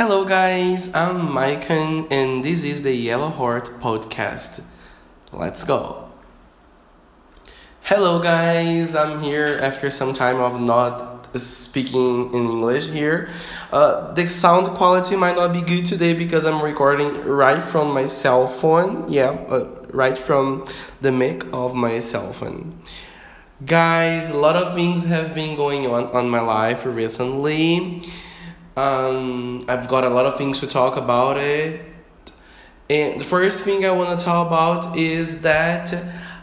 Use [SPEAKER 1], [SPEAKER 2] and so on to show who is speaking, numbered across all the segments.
[SPEAKER 1] Hello, guys, I'm Maicon, and this is the Yellow Heart Podcast. Let's go. Hello, guys, I'm here after some time of not speaking in English here. Uh, the sound quality might not be good today because I'm recording right from my cell phone. Yeah, uh, right from the mic of my cell phone. Guys, a lot of things have been going on on my life recently. Um, I've got a lot of things to talk about it. And the first thing I want to talk about is that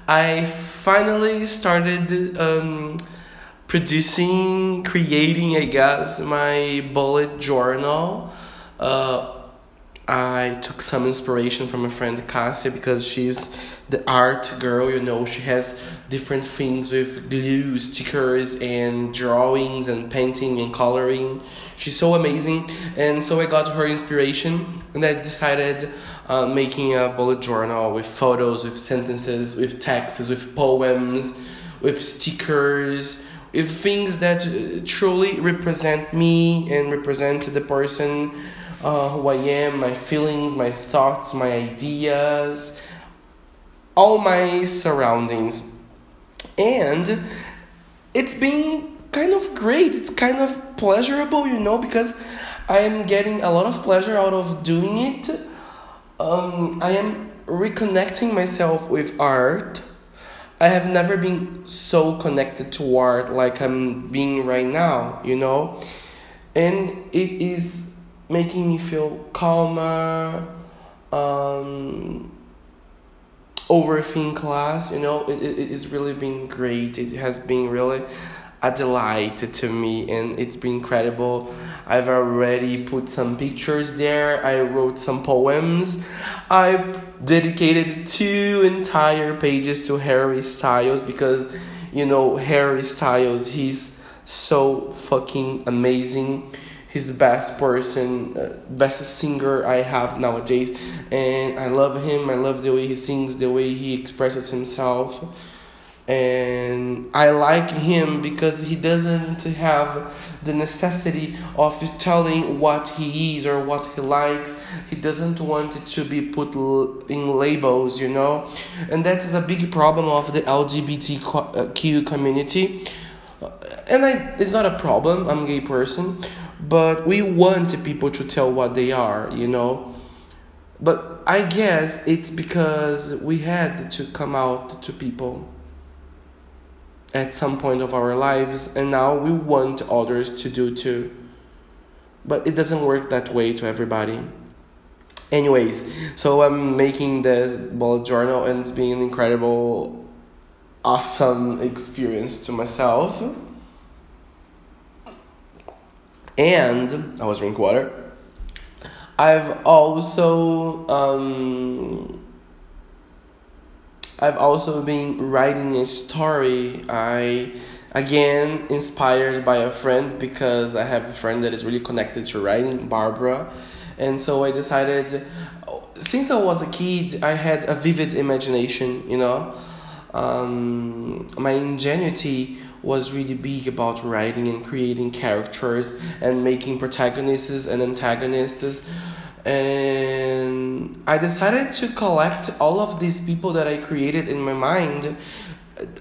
[SPEAKER 1] I finally started um, producing, creating, I guess, my bullet journal. Uh, I took some inspiration from my friend Cassia because she's the art girl, you know, she has different things with glue, stickers, and drawings, and painting and coloring. She's so amazing, and so I got her inspiration, and I decided uh, making a bullet journal with photos, with sentences, with texts, with poems, with stickers, with things that uh, truly represent me and represent the person uh, who I am, my feelings, my thoughts, my ideas, all my surroundings. And it's been kind of great. It's kind of pleasurable, you know, because I am getting a lot of pleasure out of doing it. Um, I am reconnecting myself with art. I have never been so connected to art like I'm being right now, you know? And it is making me feel calmer, um, overthink class, you know, it, it, it's really been great. It has been really a delight to me and it's been incredible. I've already put some pictures there. I wrote some poems. I dedicated two entire pages to Harry Styles because you know Harry Styles he's so fucking amazing he's the best person, uh, best singer I have nowadays, and I love him. I love the way he sings, the way he expresses himself, and I like him because he doesn't have the necessity of telling what he is or what he likes. He doesn't want it to be put in labels, you know, and that is a big problem of the LGBTQ community. And I, it's not a problem. I'm a gay person, but we want people to tell what they are, you know. But I guess it's because we had to come out to people at some point of our lives, and now we want others to do too. But it doesn't work that way to everybody. Anyways, so I'm making this bullet journal, and it's been an incredible, awesome experience to myself and I was drinking water. I've also um, I've also been writing a story. I again inspired by a friend because I have a friend that is really connected to writing, Barbara, and so I decided. Since I was a kid, I had a vivid imagination. You know, um, my ingenuity was really big about writing and creating characters and making protagonists and antagonists. And I decided to collect all of these people that I created in my mind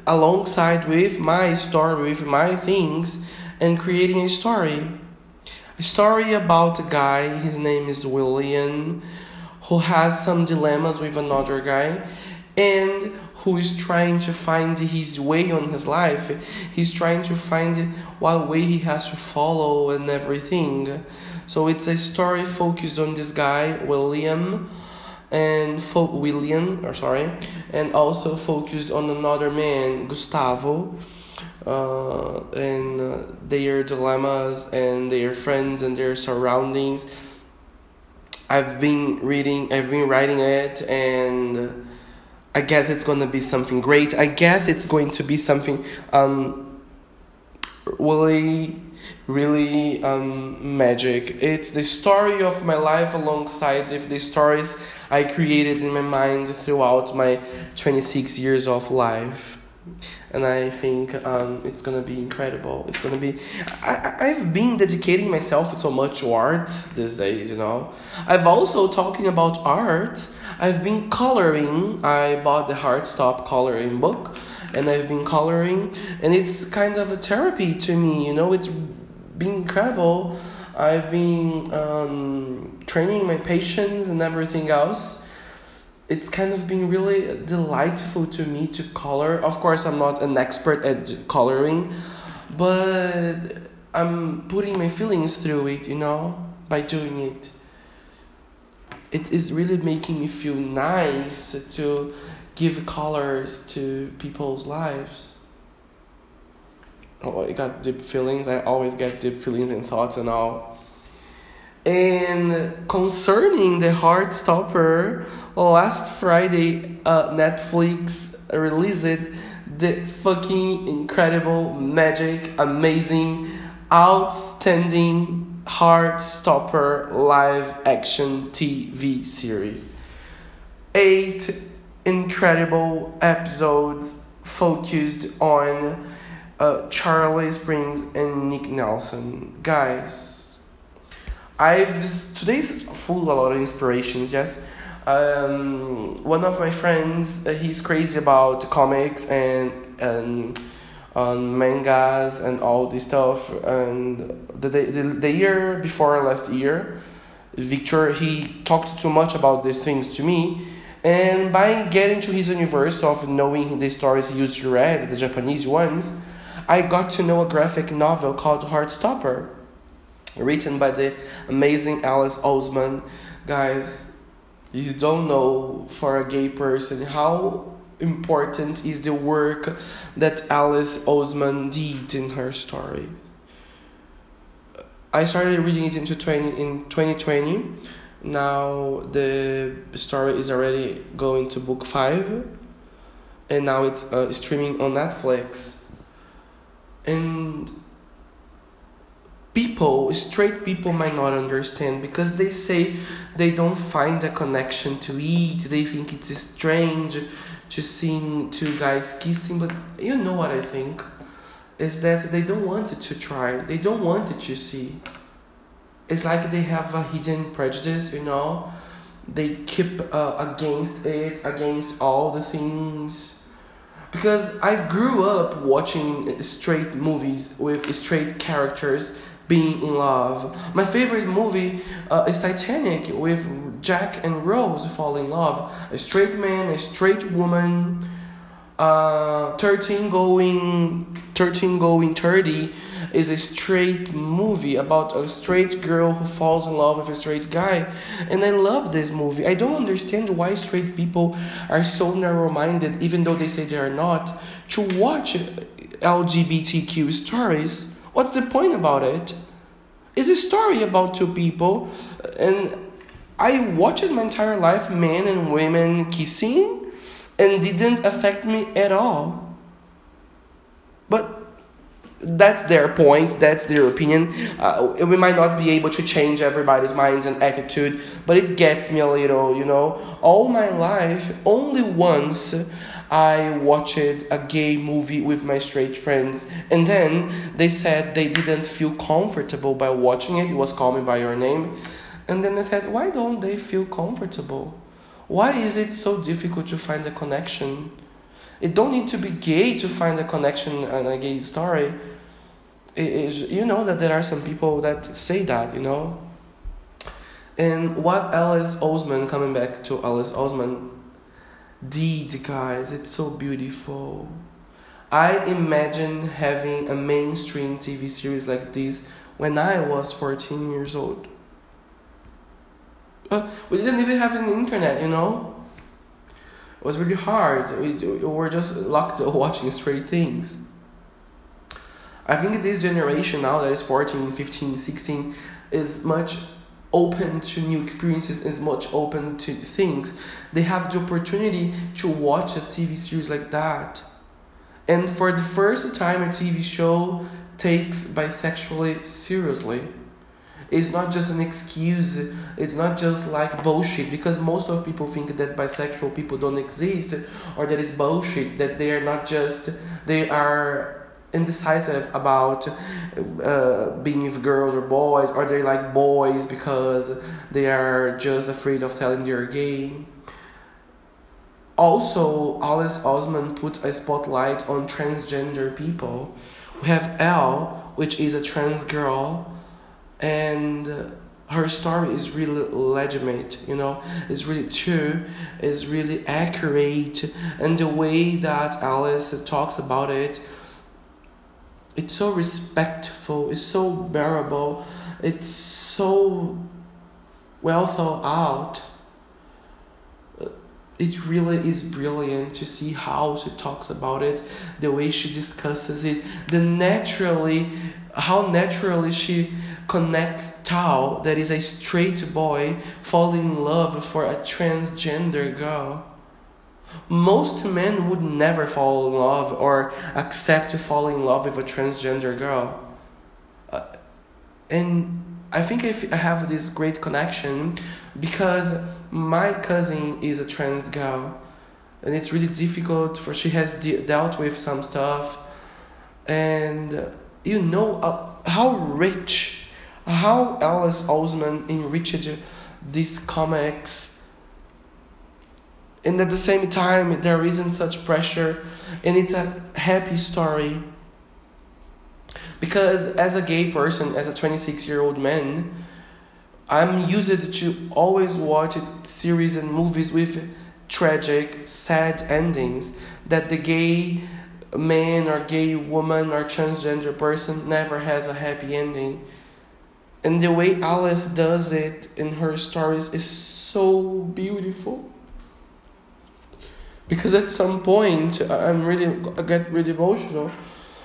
[SPEAKER 1] alongside with my story, with my things, and creating a story. A story about a guy, his name is William, who has some dilemmas with another guy, and who is trying to find his way on his life. He's trying to find what way he has to follow and everything. So it's a story focused on this guy, William, and fo- William, or sorry, and also focused on another man, Gustavo, uh, and uh, their dilemmas and their friends and their surroundings. I've been reading, I've been writing it, and I guess it's gonna be something great. I guess it's going to be something um, really, really um, magic. It's the story of my life alongside with the stories I created in my mind throughout my 26 years of life. And I think um, it's gonna be incredible. It's gonna be. I I've been dedicating myself so much to art these days. You know, I've also talking about arts. I've been coloring. I bought the Heartstopper coloring book, and I've been coloring, and it's kind of a therapy to me. You know, it's been incredible. I've been um, training my patience and everything else it's kind of been really delightful to me to color. Of course, I'm not an expert at coloring, but I'm putting my feelings through it, you know, by doing it. It is really making me feel nice to give colors to people's lives. Oh, I got deep feelings. I always get deep feelings and thoughts and all. And concerning the Heartstopper, last Friday, uh, Netflix released the fucking incredible, magic, amazing, outstanding Heartstopper live action TV series. Eight incredible episodes focused on uh, Charlie Springs and Nick Nelson. Guys, I've today's full a lot of inspirations. Yes, um, one of my friends uh, he's crazy about comics and and um, mangas and all this stuff. And the, the the year before last year, Victor he talked too much about these things to me. And by getting to his universe of knowing the stories he used to read, the Japanese ones, I got to know a graphic novel called Heartstopper written by the amazing Alice Oseman. Guys, you don't know for a gay person how important is the work that Alice Oseman did in her story. I started reading it into 20, in 2020. Now the story is already going to book 5 and now it's uh, streaming on Netflix. And people, straight people might not understand because they say they don't find a connection to it. They think it's strange to see two guys kissing, but you know what I think is that they don't want it to try. They don't want it to see. It's like they have a hidden prejudice, you know. They keep uh, against it, against all the things. Because I grew up watching straight movies with straight characters being in love. My favorite movie uh, is Titanic with Jack and Rose fall in love. A straight man, a straight woman. Uh, 13 going 13 going 30 is a straight movie about a straight girl who falls in love with a straight guy and i love this movie i don't understand why straight people are so narrow-minded even though they say they are not to watch lgbtq stories What's the point about it? It's a story about two people, and I watched my entire life men and women kissing, and didn't affect me at all. But that's their point that's their opinion uh, we might not be able to change everybody's minds and attitude but it gets me a little you know all my life only once I watched a gay movie with my straight friends, and then they said they didn't feel comfortable by watching it. It was Call Me By Your Name. And then I said, why don't they feel comfortable? Why is it so difficult to find a connection? It don't need to be gay to find a connection and a gay story. It is, you know that there are some people that say that, you know. And what Alice Oseman, coming back to Alice Oseman, did, guys. It's so beautiful. I imagine having a mainstream TV series like this when I was 14 years old. But we didn't even have an internet, you know? It was really hard. We, we were just locked watching straight things. I think this generation now that is 14, 15, 16 is much open to new experiences as much open to things. They have the opportunity to watch a tv series like that. And for the first time a tv show takes bisexuality seriously. It's not just an excuse. It's not just like bullshit because most of people think that bisexual people don't exist or that it's bullshit that they are not just they are indecisive about uh, being with girls or boys or they like boys because they are just afraid of telling they're gay. Also, Alice Oseman puts a spotlight on transgender people. We have Elle, which is a trans girl and her story is really legitimate you know it's really true it's really accurate and the way that alice talks about it it's so respectful it's so bearable it's so well thought out uh, it really is brilliant to see how she talks about it the way she discusses it the naturally how naturally she connects Tao, that is a straight boy, falling in love for a transgender girl. Most men would never fall in love or accept to fall in love with a transgender girl. Uh, and I think I, have this great connection because my cousin is a trans girl and it's really difficult for she has de- dealt with some stuff and uh, you know uh, how rich how Alice Oseman enriched these comics and at the same time there isn't such pressure. And it's a happy story. Because as a gay person as a 26 year old man i'm used to always watch series and movies with tragic sad endings that the gay man or gay woman or transgender person never has a happy ending. And the way Alice does it in her stories is so beautiful. Because at some point, I'm really, I get really emotional.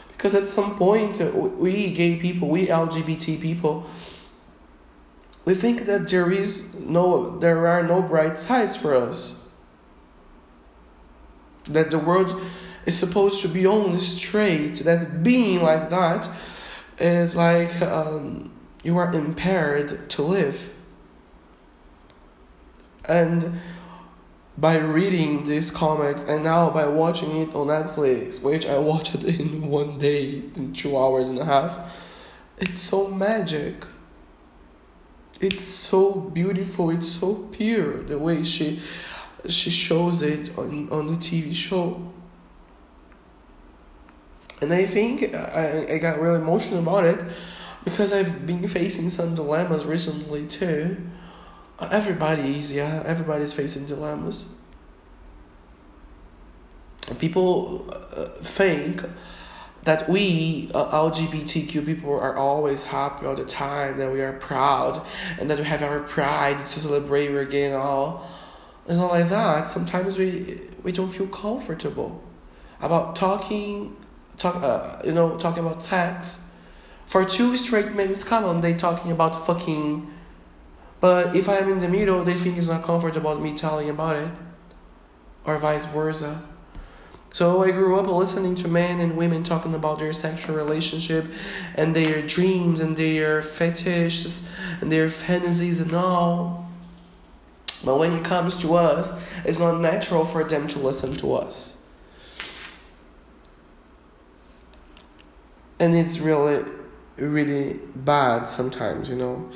[SPEAKER 1] Because at some point, we gay people, we LGBT people, we think that there is no, there are no bright sides for us. That the world is supposed to be only straight. That being like that is like um, you are impaired to live. And by reading these comics and now by watching it on Netflix, which I watched in one day, in two hours and a half, it's so magic. It's so beautiful, it's so pure the way she she shows it on, on the TV show. And I think I, I got really emotional about it because I've been facing some dilemmas recently too. Everybody is, yeah, everybody's facing dilemmas. People uh, think that we uh, LGBTQ people are always happy all the time, that we are proud, and that we have our pride to celebrate again. All it's not like that. Sometimes we we don't feel comfortable about talking, talk, uh, you know, talking about sex for two straight men, it's common they talking about fucking. But if I'm in the middle, they think it's not comfortable me telling about it, or vice versa. So I grew up listening to men and women talking about their sexual relationship and their dreams and their fetishes and their fantasies and all. But when it comes to us, it's not natural for them to listen to us. And it's really really bad sometimes, you know.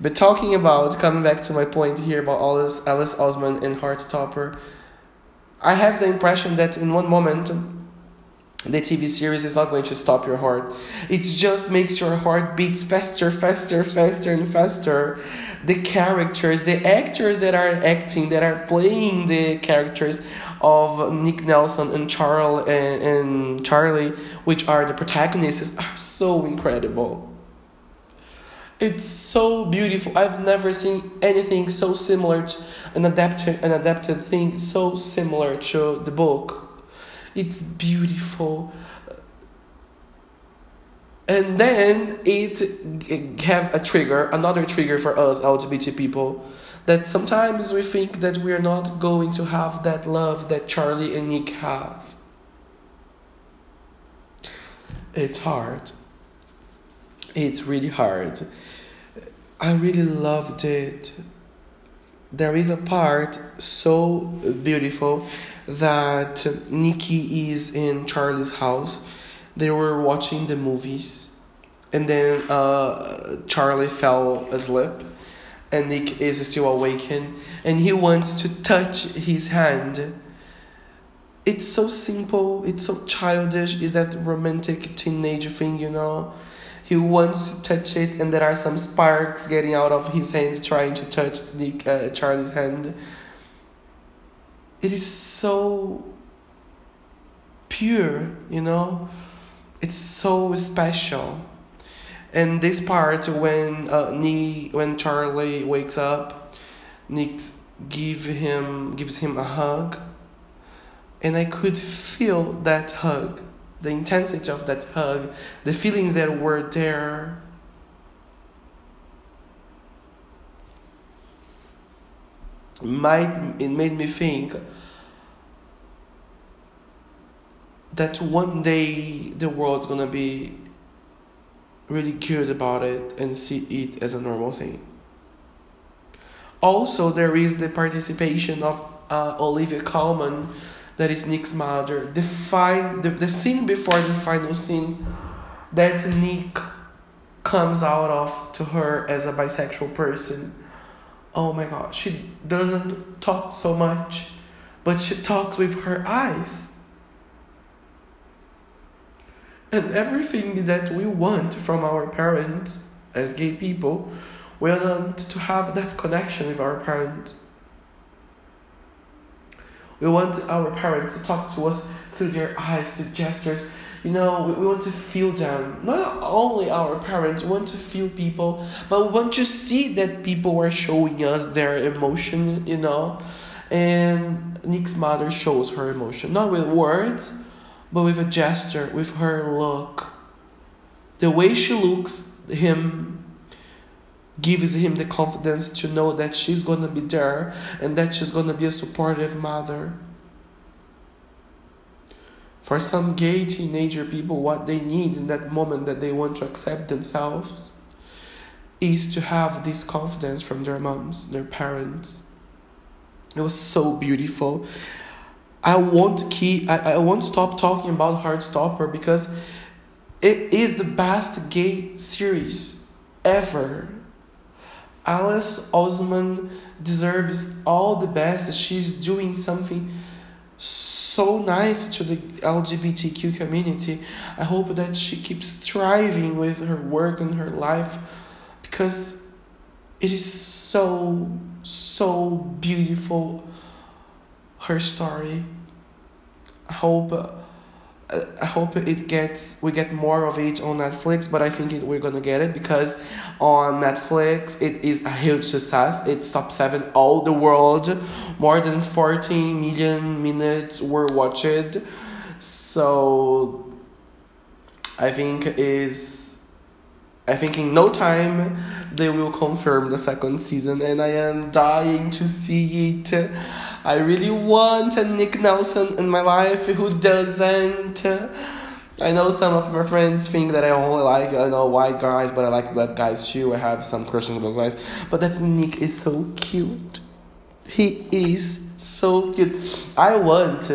[SPEAKER 1] But talking about coming back to my point here about Alice Alice Oseman and Heartstopper, I have the impression that in one moment the TV series is not going to stop your heart. It just makes your heart beats faster, faster, faster, and faster. The characters, the actors that are acting, that are playing the characters of Nick Nelson and Charles eh, and, and Charlie, which are the protagonists, are so incredible. It's so beautiful. I've never seen anything so similar to an adapted an adapted thing so similar to the book. It's beautiful. And then it have a trigger, another trigger for us LGBT people that sometimes we think that we are not going to have that love that Charlie and Nick have. It's hard. It's really hard. I really loved it. There is a part so beautiful that Nikki is in Charlie's house. They were watching the movies, and then uh, Charlie fell asleep, and Nick is still awakened, and he wants to touch his hand. It's so simple, it's so childish, is that romantic teenage thing, you know? He wants to touch it, and there are some sparks getting out of his hand trying to touch Nick, uh, Charlie's hand. It is so pure, you know? It's so special. And this part when uh, Nick, when Charlie wakes up, Nick give him gives him a hug, and I could feel that hug the intensity of that hug, the feelings that were there. Might it made me think that one day the world's gonna be really good about it and see it as a normal thing. Also, there is the participation of uh, Olivia Colman that is Nick's mother. The, fine, the, the scene before the final scene that Nick comes out of to her as a bisexual person. Oh my god, she doesn't talk so much, but she talks with her eyes. And everything that we want from our parents as gay people, we want to have that connection with our parents. We want our parents to talk to us through their eyes, through gestures. You know, we, we want to feel them. Not only our parents want to feel people, but we want to see that people are showing us their emotion, you know. And Nick's mother shows her emotion, not with words, but with a gesture, with her look. The way she looks him gives him the confidence to know that she's going to be there and that she's going to be a supportive mother. For some gay teenager people, what they need in that moment that they want to accept themselves is to have this confidence from their moms, their parents. It was so beautiful. I won't keep I, I won't stop talking about Heartstopper because it is the best gay series ever. Alice Oseman deserves all the best. She's doing something so nice to the LGBTQ community. I hope that she keeps thriving with her work and her life because it is so, so beautiful. Her story. I hope I hope it gets we get more of it on Netflix, but I think it, we're gonna get it because on Netflix it is a huge success. It's top seven all the world. More than fourteen million minutes were watched. So I think is I think in no time they will confirm the second season, and I am dying to see it. I really want a Nick Nelson in my life. Who doesn't? I know some of my friends think that I only like I know white guys, but I like black guys too. I have some on black guys, but that Nick is so cute. He is so cute. I want.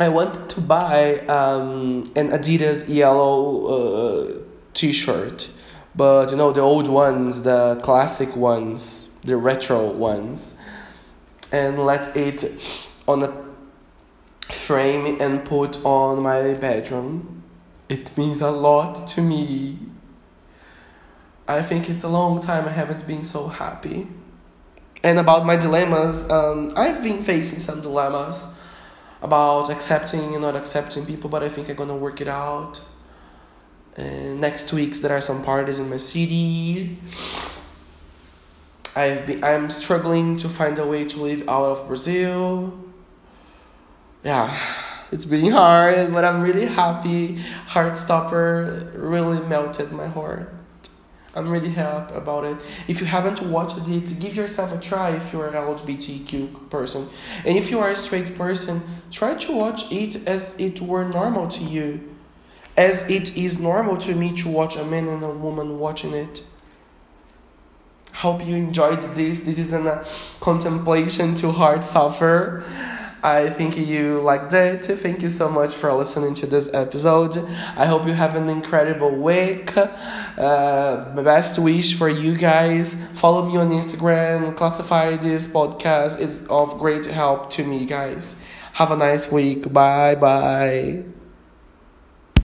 [SPEAKER 1] I want to buy um, an Adidas yellow uh, T-shirt, but you know the old ones, the classic ones, the retro ones and let it on a frame and put on my bedroom. It means a lot to me. I think it's a long time I haven't been so happy. And about my dilemmas, um, I've been facing some dilemmas about accepting and not accepting people, but I think I'm gonna work it out. And next weeks there are some parties in my city. I've been, I'm struggling to find a way to live out of Brazil. Yeah, it's been hard, but I'm really happy. Heartstopper really melted my heart. I'm really happy about it. If you haven't watched it, give yourself a try if you're an LGBTQ person. And if you are a straight person, try to watch it as it were normal to you. As it is normal to me to watch a man and a woman watching it. Hope you enjoyed this. This is a contemplation to Heartstopper. I think you liked it. Thank you so much for listening to this episode. I hope you have an incredible week. Uh, my best wish for you guys. Follow me on Instagram. Classify this podcast. It's of great help to me, guys. Have a nice week. Bye bye.